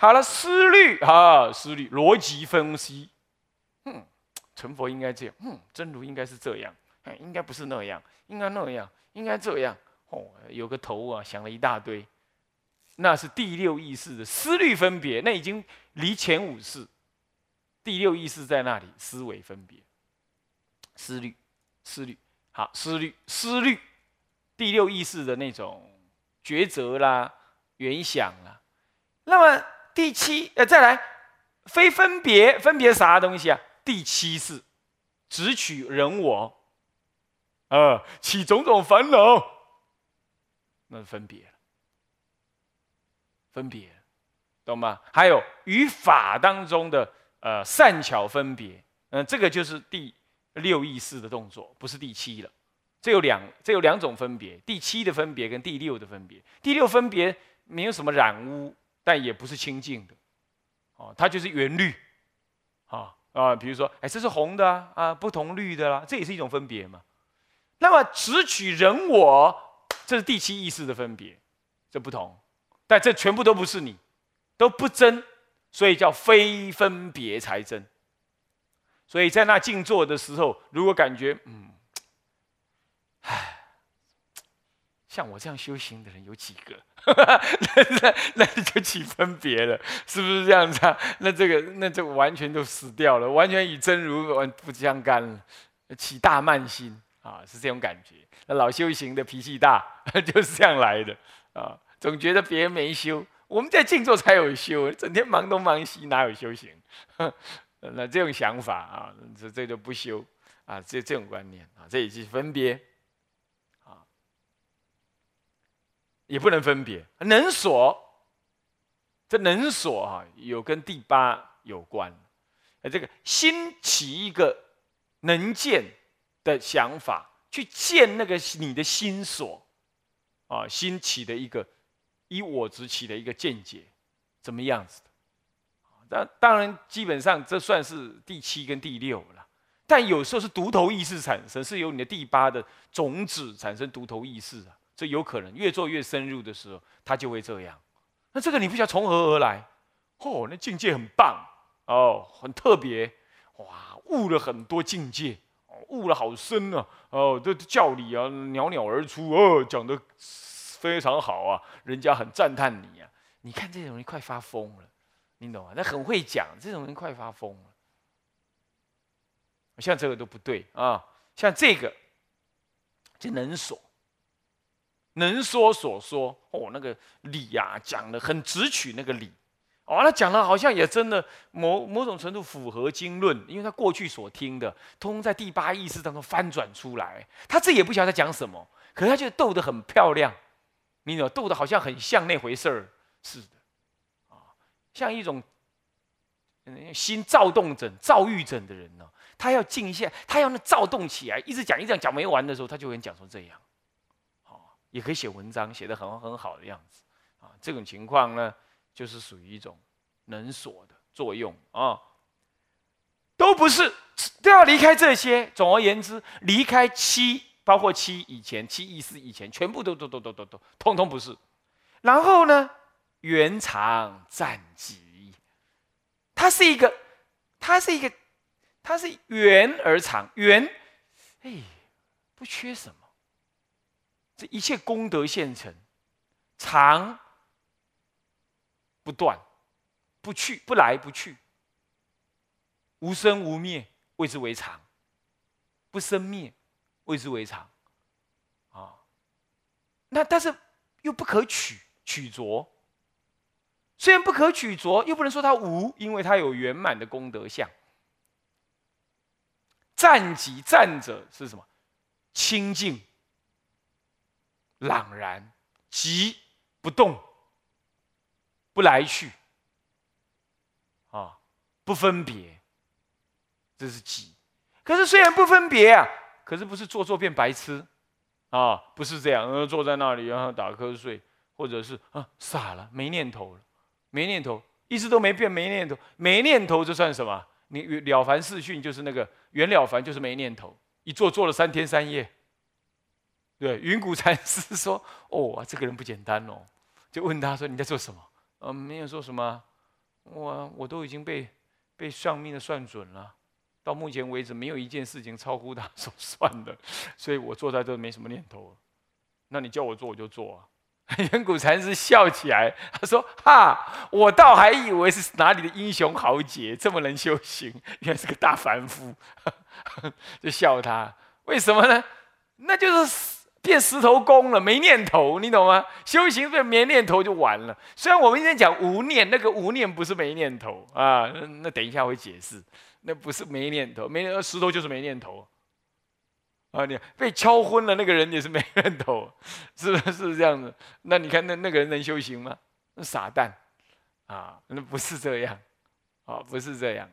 好了，思虑啊，思虑逻辑分析。嗯，成佛应该这样，嗯，真如应该是这样，哎，应该不是那样，应该那样，应该这样。哦，有个头啊，想了一大堆，那是第六意识的思虑分别，那已经离前五识。第六意识在那里，思维分别，思虑，思虑，好，思虑，思虑，第六意识的那种抉择啦、原想啦。那么第七，呃，再来，非分别，分别啥东西啊？第七是只取人我，啊，起种种烦恼，那是分别分别，懂吗？还有与法当中的。呃，善巧分别，嗯，这个就是第六意识的动作，不是第七了。这有两，这有两种分别，第七的分别跟第六的分别。第六分别没有什么染污，但也不是清净的，哦，它就是原绿，啊啊，比如说，哎，这是红的啊，啊，不同绿的啦，这也是一种分别嘛。那么只取人我，这是第七意识的分别，这不同，但这全部都不是你，都不真。所以叫非分别才真。所以在那静坐的时候，如果感觉嗯，唉，像我这样修行的人有几个？那 那那就起分别了，是不是这样子啊？那这个那这完全就死掉了，完全与真如完不相干了，起大慢心啊，是这种感觉。那老修行的脾气大，就是这样来的啊，总觉得别人没修。我们在静坐才有修，整天忙东忙西，哪有修行？那这种想法啊，这这就不修啊，这这种观念啊，这也是分别啊，也不能分别。能所，这能所啊，有跟第八有关。这个新起一个能见的想法，去见那个你的心所啊，新起的一个。以我执起的一个见解，怎么样子的？那当然，基本上这算是第七跟第六了。但有时候是独头意识产生，是由你的第八的种子产生独头意识啊，这有可能越做越深入的时候，他就会这样。那这个你不晓得从何而来？哦，那境界很棒哦，很特别哇，悟了很多境界哦，悟了好深啊哦，这教理啊袅袅而出哦，讲的。非常好啊，人家很赞叹你啊！你看这种人快发疯了，你懂吗？他很会讲，这种人快发疯了。像这个都不对啊，像这个这能说，能说所说。哦，那个理呀讲的很直取那个理，哦，他讲的好像也真的某某种程度符合经论，因为他过去所听的，通通在第八意识当中翻转出来，他自己也不晓得在讲什么，可是他就斗得很漂亮。你有斗的好像很像那回事儿似的，啊，像一种心躁动症、躁郁症的人呢，他要静下，他要那躁动起来，一直讲一直讲讲没完的时候，他就会讲成这样，也可以写文章，写的很很好的样子，啊，这种情况呢，就是属于一种能锁的作用啊，都不是都要离开这些。总而言之，离开七。包括七以前，七意思以前，全部都都都都都都，通通不是。然后呢，圆长暂极，它是一个，它是一个，它是圆而长，圆，哎，不缺什么。这一切功德现成，常不断，不去不来不去，无生无灭，谓之为常，不生灭。谓之为常，啊，那但是又不可取取着，虽然不可取着，又不能说它无，因为它有圆满的功德相。站己站者是什么？清净、朗然、即不动、不来去，啊，不分别，这是即。可是虽然不分别啊。可是不是坐坐变白痴，啊，不是这样，呃，坐在那里然后打瞌睡，或者是啊傻了，没念头了，没念头，一直都没变，没念头，没念头这算什么？你了凡四训就是那个袁了凡，就是没念头，一坐坐了三天三夜。对，云谷禅师说：“ 哦，这个人不简单哦。”就问他说：“你在做什么？”嗯，没有说什么，我我都已经被被算命的算准了，到目前为止没有一件事情超乎他所算的，所以我坐在这没什么念头。那你叫我做我就做啊。远古禅师笑起来，他说：“哈，我倒还以为是哪里的英雄豪杰，这么能修行，原来是个大凡夫。”就笑他，为什么呢？那就是变石头公了，没念头，你懂吗？修行变没念头就完了。虽然我们今天讲无念，那个无念不是没念头啊，那等一下会解释，那不是没念头，没石头就是没念头。啊，你被敲昏了，那个人也是没念头，是不是这样子？那你看那那个人能修行吗？那傻蛋啊，那不是这样，啊，不是这样，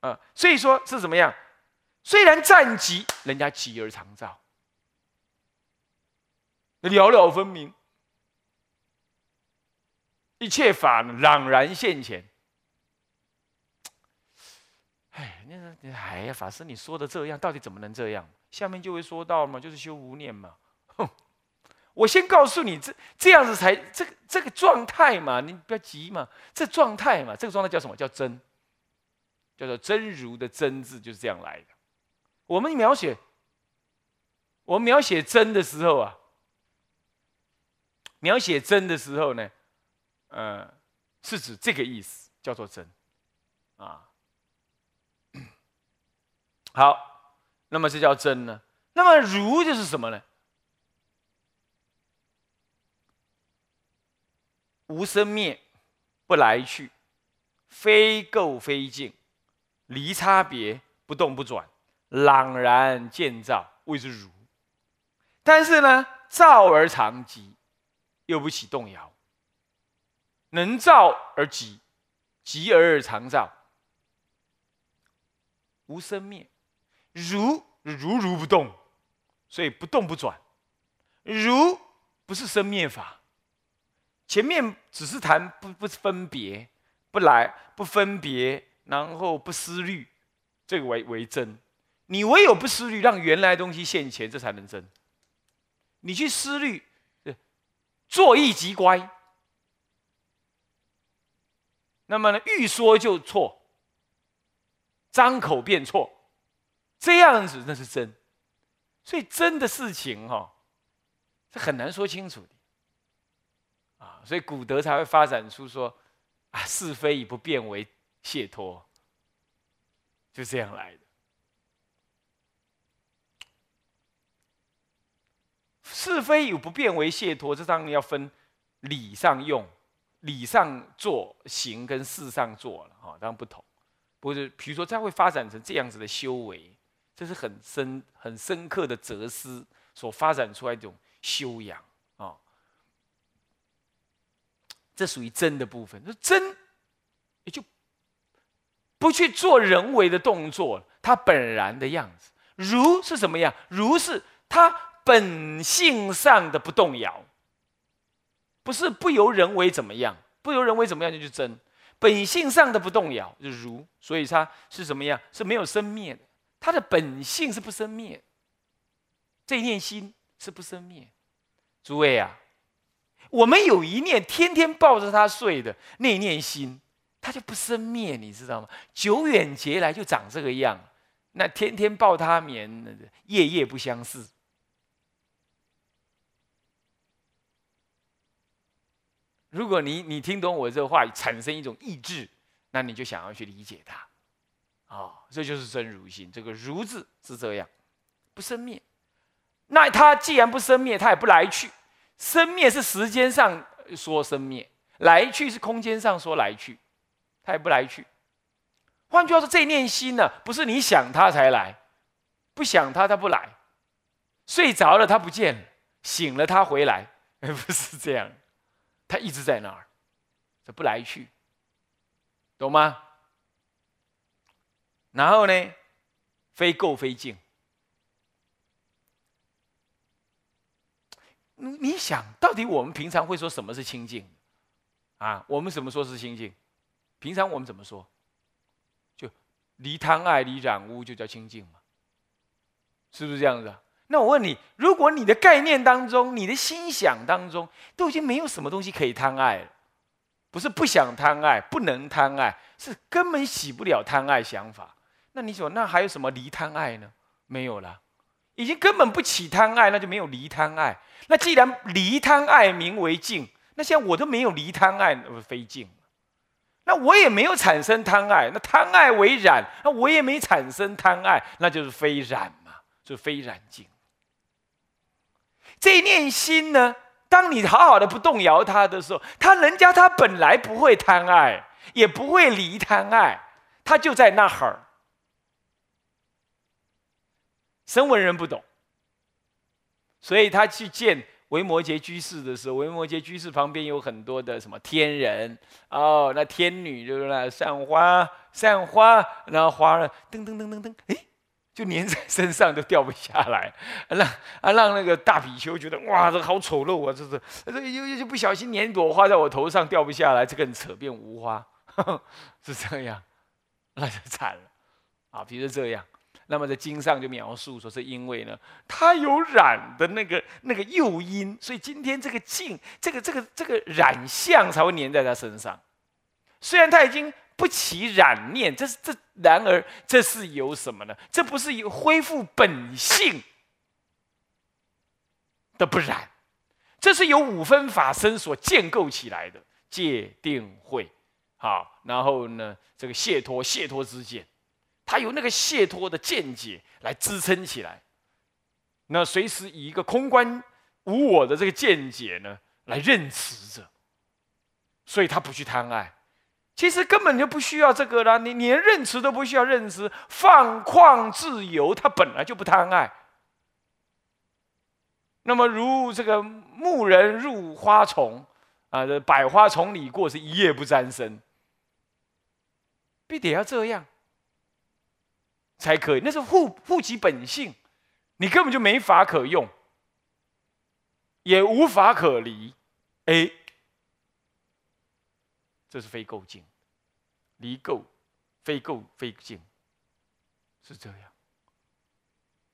啊，所以说是怎么样？虽然战极，人家急而常照，了了分明，一切法朗然现前。哎，那个，哎呀，法师，你说的这样，到底怎么能这样？下面就会说到嘛，就是修无念嘛。哼，我先告诉你，这这样子才这个这个状态嘛，你不要急嘛。这状态嘛，这个状态叫什么叫真？叫做真如的真字就是这样来的。我们描写，我们描写真的时候啊，描写真的时候呢，呃，是指这个意思，叫做真啊。好。那么这叫真呢？那么如就是什么呢？无生灭，不来去，非垢非净，离差别，不动不转，朗然见照，谓之如。但是呢，照而常寂，又不起动摇，能照而寂，寂而而常照，无生灭。如如如不动，所以不动不转。如不是生灭法，前面只是谈不不分别，不来不分别，然后不思虑，这个为为真。你唯有不思虑，让原来东西现前，这才能真。你去思虑，坐意即乖。那么呢，欲说就错，张口便错。这样子那是真，所以真的事情哈，是很难说清楚的啊。所以古德才会发展出说啊，是非以不变为解脱，就这样来的。是非有不变为解脱，这当然要分理上用、理上做行跟事上做了哈，当然不同。不是，比如说，它会发展成这样子的修为。这是很深、很深刻的哲思所发展出来一种修养啊，这属于真的部分。那真也就不去做人为的动作，它本然的样子。如是什么样？如是它本性上的不动摇，不是不由人为怎么样？不由人为怎么样就是真，本性上的不动摇就如，所以它是什么样？是没有生灭的。它的本性是不生灭，这一念心是不生灭。诸位啊，我们有一念天天抱着它睡的那念心，它就不生灭，你知道吗？久远劫来就长这个样，那天天抱它眠，夜夜不相似。如果你你听懂我这话，产生一种意志，那你就想要去理解它。啊，这就是真如心。这个“如”字是这样，不生灭。那它既然不生灭，它也不来去。生灭是时间上说生灭，来去是空间上说来去，它也不来去。换句话说，这念心呢，不是你想它才来，不想它它不来。睡着了它不见了，醒了它回来，不是这样，它一直在那儿，这不来去，懂吗？然后呢，非垢非净。你你想到底我们平常会说什么是清净？啊，我们怎么说是清净？平常我们怎么说？就离贪爱、离染污，就叫清净嘛？是不是这样子？那我问你，如果你的概念当中、你的心想当中，都已经没有什么东西可以贪爱了，不是不想贪爱，不能贪爱，是根本洗不了贪爱想法。那你说，那还有什么离贪爱呢？没有了，已经根本不起贪爱，那就没有离贪爱。那既然离贪爱名为净，那现在我都没有离贪爱，那非净。那我也没有产生贪爱，那贪爱为染，那我也没产生贪爱，那就是非染嘛，就非染净。这念心呢，当你好好的不动摇它的时候，他人家他本来不会贪爱，也不会离贪爱，他就在那儿。声闻人不懂，所以他去见。维摩诘居士的时候，维摩诘居士旁边有很多的什么天人哦，那天女就是那散花散花，然后花了噔噔噔噔噔，哎，就粘在身上都掉不下来，让啊让那个大比丘觉得哇，这好丑陋啊，这是这又又就不小心粘朵花在我头上掉不下来，这个扯变无花，是这样，那就惨了啊，比如这样。那么在经上就描述说，是因为呢，它有染的那个那个诱因，所以今天这个镜，这个这个这个染相才会粘在他身上。虽然他已经不起染念，这是这然而这是有什么呢？这不是有恢复本性的不染，这是由五分法身所建构起来的界定会，好，然后呢，这个解脱解脱之见。他有那个解脱的见解来支撑起来，那随时以一个空观无我的这个见解呢来认识着，所以他不去贪爱，其实根本就不需要这个啦，你连认识都不需要认识，放旷自由，他本来就不贪爱。那么如这个牧人入花丛啊，这百花丛里过是一夜不沾身，必得要这样。才可以，那是护护其本性，你根本就没法可用，也无法可离，哎，这是非垢净，离垢，非垢非净，是这样，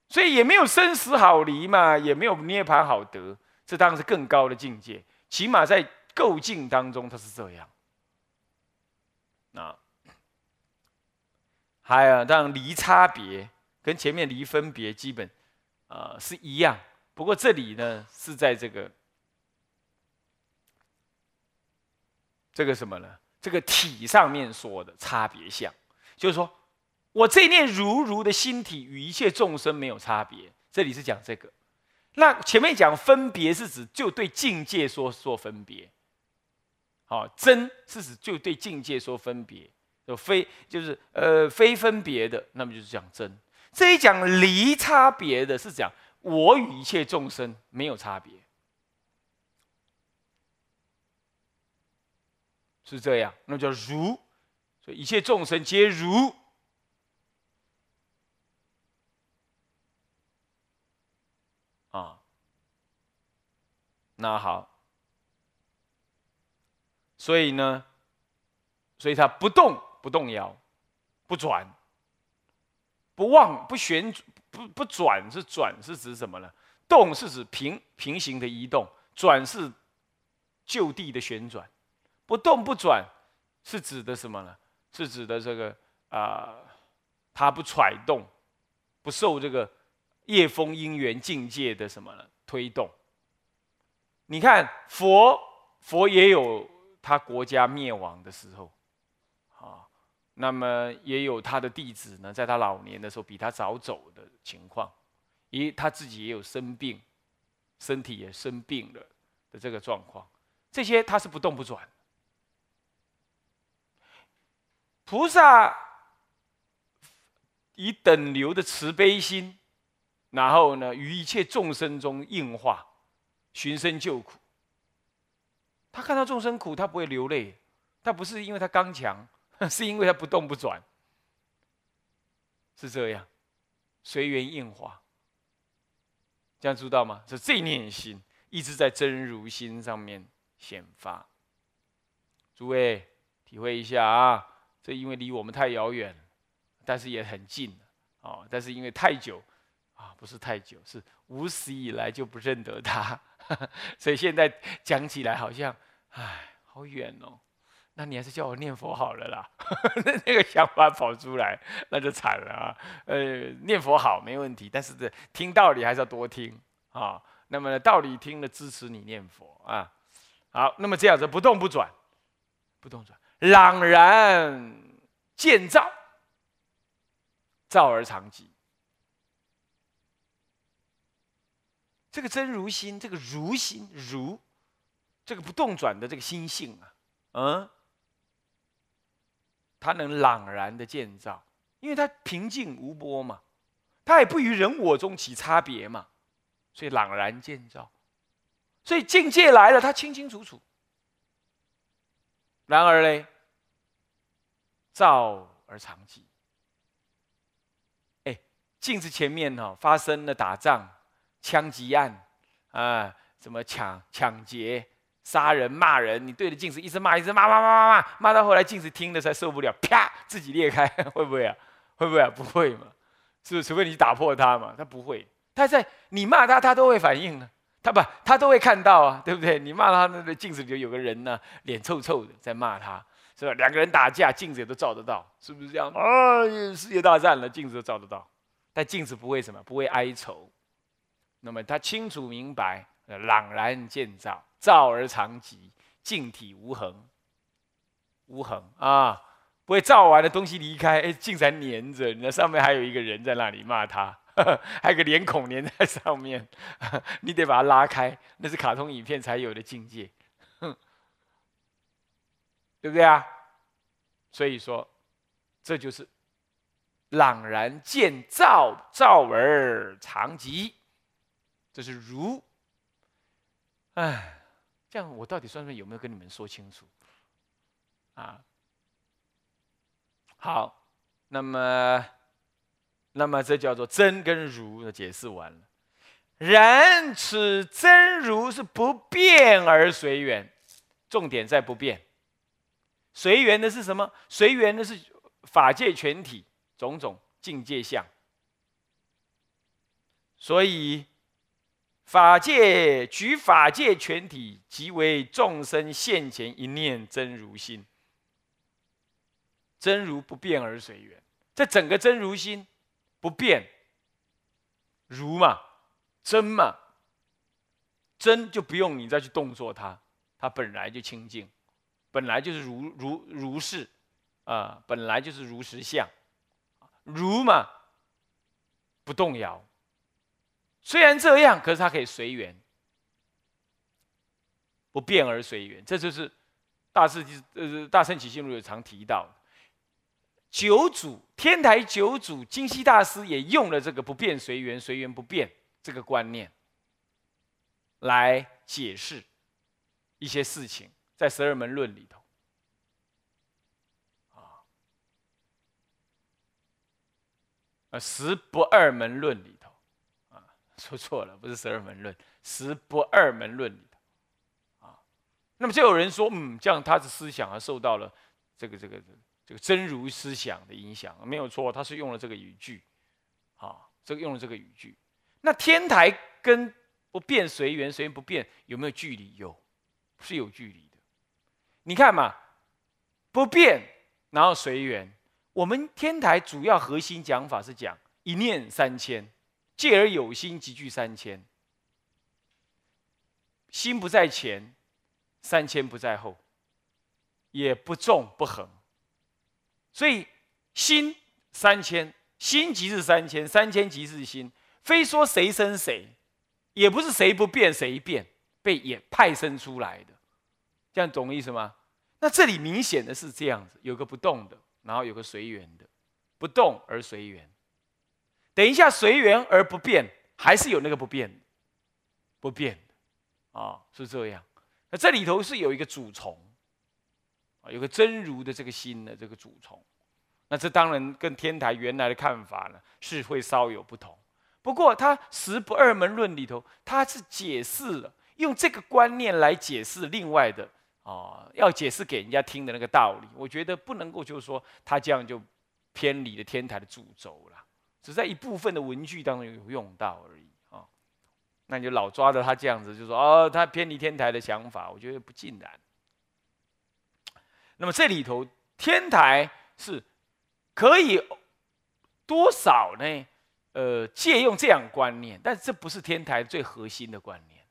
所以也没有生死好离嘛，也没有涅槃好得，这当然是更高的境界，起码在垢净当中，它是这样，那。还有，当然离差别跟前面离分别基本，呃是一样。不过这里呢是在这个这个什么呢？这个体上面说的差别相，就是说我这念如如的心体与一切众生没有差别。这里是讲这个。那前面讲分别是指就对境界说说分别，好真是指就对境界说分别。就非就是呃非分别的，那么就是讲真。这一讲离差别的是讲我与一切众生没有差别，是这样。那叫如，所以一切众生皆如。啊，那好，所以呢，所以它不动。不动摇，不转，不忘，不旋，不不转是转是指什么呢？动是指平平行的移动，转是就地的旋转。不动不转是指的什么呢？是指的这个啊，它不揣动，不受这个夜风因缘境界的什么呢推动。你看佛，佛也有他国家灭亡的时候啊。那么也有他的弟子呢，在他老年的时候比他早走的情况，咦，他自己也有生病，身体也生病了的这个状况，这些他是不动不转。菩萨以等流的慈悲心，然后呢，于一切众生中应化，寻声救苦。他看到众生苦，他不会流泪，他不是因为他刚强。是因为他不动不转，是这样，随缘应化，这样知道吗？是这念心一直在真如心上面显发。诸位体会一下啊，这因为离我们太遥远，但是也很近哦。但是因为太久啊，不是太久，是无始以来就不认得他，所以现在讲起来好像，唉，好远哦。那你还是叫我念佛好了啦。那个想法跑出来，那就惨了啊。呃，念佛好没问题，但是这听道理还是要多听啊。那么道理听了，支持你念佛啊。好，那么这样子不动不转，不动转，朗然见照，照而常寂。这个真如心，这个如心如，这个不动转的这个心性啊，嗯，它能朗然的建造，因为它平静无波嘛，它也不与人我中起差别嘛，所以朗然建造，所以境界来了，他清清楚楚。然而嘞，照而常寂。哎，镜子前面哈发生了打仗。枪击案，啊，什么抢抢劫、杀人、骂人，你对着镜子一直骂，一直骂骂骂骂骂，骂到后来镜子听了才受不了，啪，自己裂开，会不会啊？会不会啊？不会嘛？是不是？除非你打破它嘛，它不会。它在你骂它，它都会反应呢。他不，他都会看到啊，对不对？你骂他，那个镜子里有个人呢，脸臭臭的在骂他，是吧？两个人打架，镜子也都照得到，是不是这样？啊，世界大战了，镜子都照得到，但镜子不会什么，不会哀愁。那么他清楚明白，朗然见照，照而常寂，镜体无痕，无痕啊，不会照完的东西离开，哎，竟然粘着，那上面还有一个人在那里骂他，还有个脸孔粘在上面，你得把它拉开，那是卡通影片才有的境界，对不对啊？所以说，这就是朗然见照，照而常吉。这是如，哎，这样我到底算算有没有跟你们说清楚？啊，好，那么，那么这叫做真跟如的解释完了。然此真如是不变而随缘，重点在不变。随缘的是什么？随缘的是法界全体种种境界相，所以。法界举法界全体，即为众生现前一念真如心。真如不变而随缘，这整个真如心不变，如嘛，真嘛，真就不用你再去动作它，它本来就清净，本来就是如如如是啊，本来就是如实相，如嘛，不动摇。虽然这样，可是它可以随缘，不变而随缘。这就是大圣呃大圣起信录有常提到，九祖天台九祖金西大师也用了这个不变随缘、随缘不变这个观念来解释一些事情，在十二门论里头啊，呃十不二门论里头，啊。说错了，不是十二门论，十不二门论里头啊。那么就有人说，嗯，这样他的思想啊受到了这个这个这个这个真如思想的影响，没有错，他是用了这个语句，啊，这个用了这个语句。那天台跟不变随缘，随缘不变有没有距离？有，是有距离的。你看嘛，不变然后随缘，我们天台主要核心讲法是讲一念三千。借而有心，集聚三千。心不在前，三千不在后，也不重不横。所以心三千，心即是三千，三千即是心。非说谁生谁，也不是谁不变谁变，被也派生出来的。这样懂意思吗？那这里明显的是这样子，有个不动的，然后有个随缘的，不动而随缘。等一下，随缘而不变，还是有那个不变，不变的啊，是这样。那这里头是有一个主从有个真如的这个心的这个主从。那这当然跟天台原来的看法呢，是会稍有不同。不过他十不二门论里头，他是解释了，用这个观念来解释另外的啊，要解释给人家听的那个道理。我觉得不能够就是说他这样就偏离了天台的主轴了。只在一部分的文具当中有用到而已啊，那你就老抓着他这样子，就说哦，他偏离天台的想法，我觉得不尽然。那么这里头天台是可以多少呢？呃，借用这样观念，但是这不是天台最核心的观念。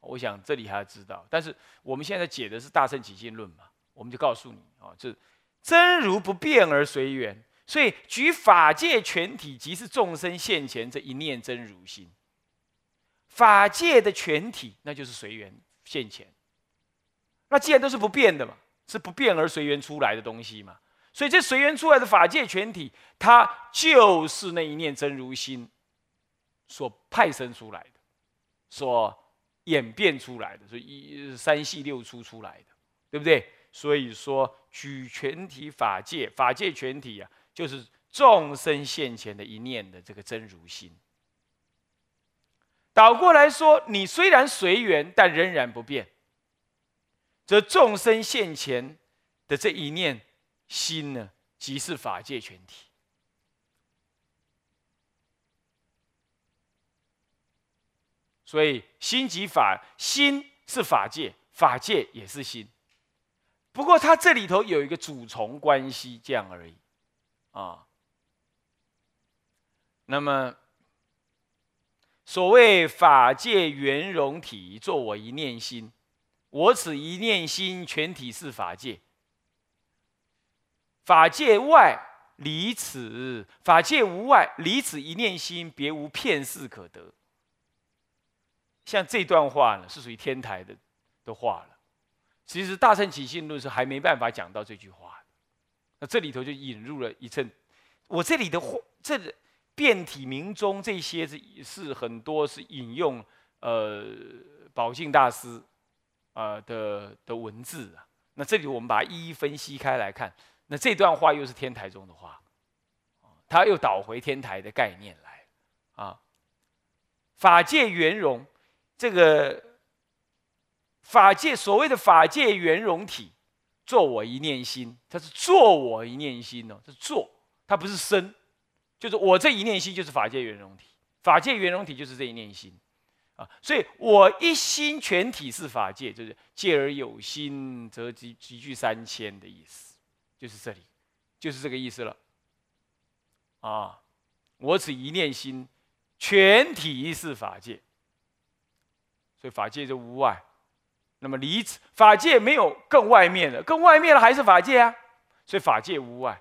我想这里还要知道，但是我们现在解的是大乘起信论嘛，我们就告诉你啊，这真如不变而随缘，所以举法界全体即是众生现前这一念真如心。法界的全体，那就是随缘现前。那既然都是不变的嘛，是不变而随缘出来的东西嘛。所以这随缘出来的法界全体，它就是那一念真如心所派生出来的，所演变出来的，所以一三系六出出来的，对不对？所以说举全体法界，法界全体啊，就是众生现前的一念的这个真如心。倒过来说，你虽然随缘，但仍然不变，则众生现前的这一念。心呢，即是法界全体。所以心即法，心是法界，法界也是心。不过它这里头有一个主从关系，这样而已啊。那么所谓法界圆融体，作我一念心，我此一念心，全体是法界。法界外离此，法界无外离此一念心，别无片事可得。像这段话呢，是属于天台的的话了。其实大乘起信论是还没办法讲到这句话那这里头就引入了一阵。我这里的话，这变体明中这些是是很多是引用呃宝镜大师啊的的文字啊。那这里我们把它一一分析开来看。那这段话又是天台中的话，他又导回天台的概念来，啊，法界圆融，这个法界所谓的法界圆融体，做我一念心，它是做我一念心哦，是做，它不是生，就是我这一念心就是法界圆融体，法界圆融体就是这一念心，啊，所以我一心全体是法界，就是戒而有心，则集集聚三千的意思。就是这里，就是这个意思了。啊，我只一念心，全体是法界，所以法界就无外。那么离此法界没有更外面的，更外面的还是法界啊，所以法界无外。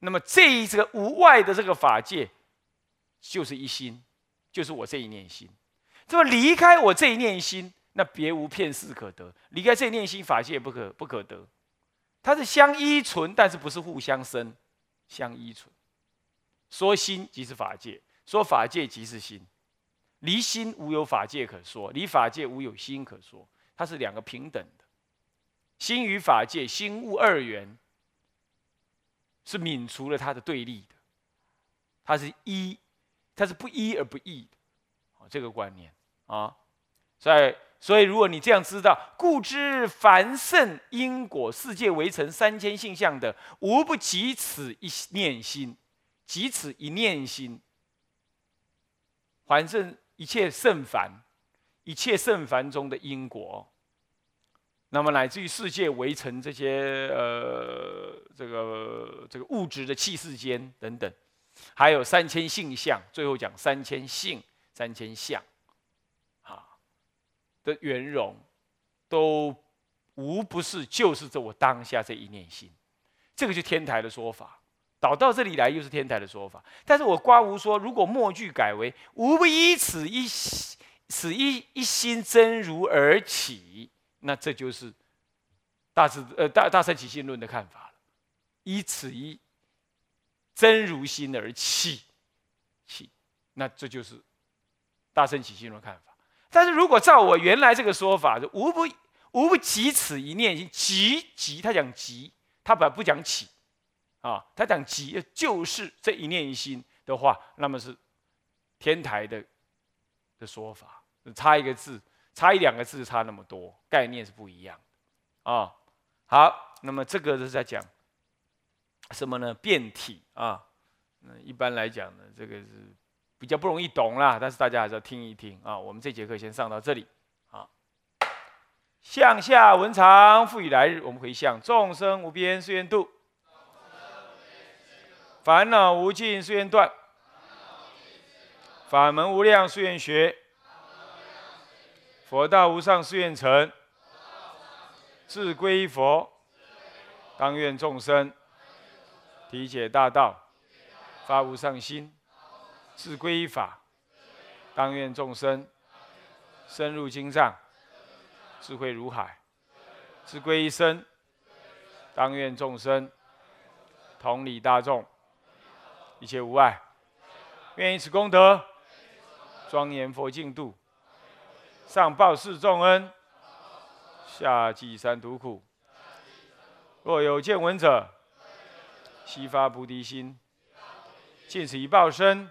那么这一这个无外的这个法界，就是一心，就是我这一念心。这么离开我这一念心，那别无片事可得。离开这一念心，法界不可不可得。它是相依存，但是不是互相生，相依存。说心即是法界，说法界即是心。离心无有法界可说，离法界无有心可说。它是两个平等的，心与法界、心物二元，是泯除了它的对立的。它是一，它是不一而不异的。这个观念啊，在。所以，如果你这样知道，故知凡圣因果世界围城三千性相的，无不及此一念心，及此一念心。凡正一切圣凡，一切圣凡中的因果，那么乃至于世界围城这些呃这个这个物质的气世间等等，还有三千性相，最后讲三千性、三千相。圆融，都无不是就是这我当下这一念心，这个就天台的说法。导到这里来又是天台的说法。但是我刮无说，如果末句改为无不依此一此一一心真如而起，那这就是大智呃大大圣起信论的看法了。依此一真如心而起起，那这就是大圣起信论看法。但是如果照我原来这个说法，就无不无不及此一念心，即即他讲即，他本不讲起，啊，他讲即就是这一念一心的话，那么是天台的的说法，差一个字，差一两个字，差那么多，概念是不一样啊。好，那么这个是在讲什么呢？变体啊，那一般来讲呢，这个是。比较不容易懂啦，但是大家还是要听一听啊。我们这节课先上到这里，啊。向下文长，复以来日。我们回向众生无边誓愿度，烦恼无尽誓愿断，法门无量誓愿学，佛道无上誓愿成。自归佛，当愿众生体解大道，发无上心；自归法，当愿众生深入经藏。智慧如海，智归一生，当愿众生同理大众，一切无碍。愿以此功德，庄严佛净土，上报四重恩，下济三途苦。若有见闻者，悉发菩提心，尽此一报身，